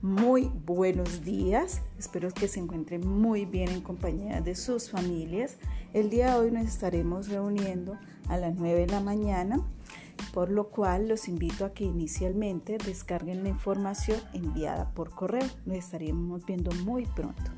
Muy buenos días, espero que se encuentren muy bien en compañía de sus familias. El día de hoy nos estaremos reuniendo a las 9 de la mañana, por lo cual los invito a que inicialmente descarguen la información enviada por correo. Nos estaremos viendo muy pronto.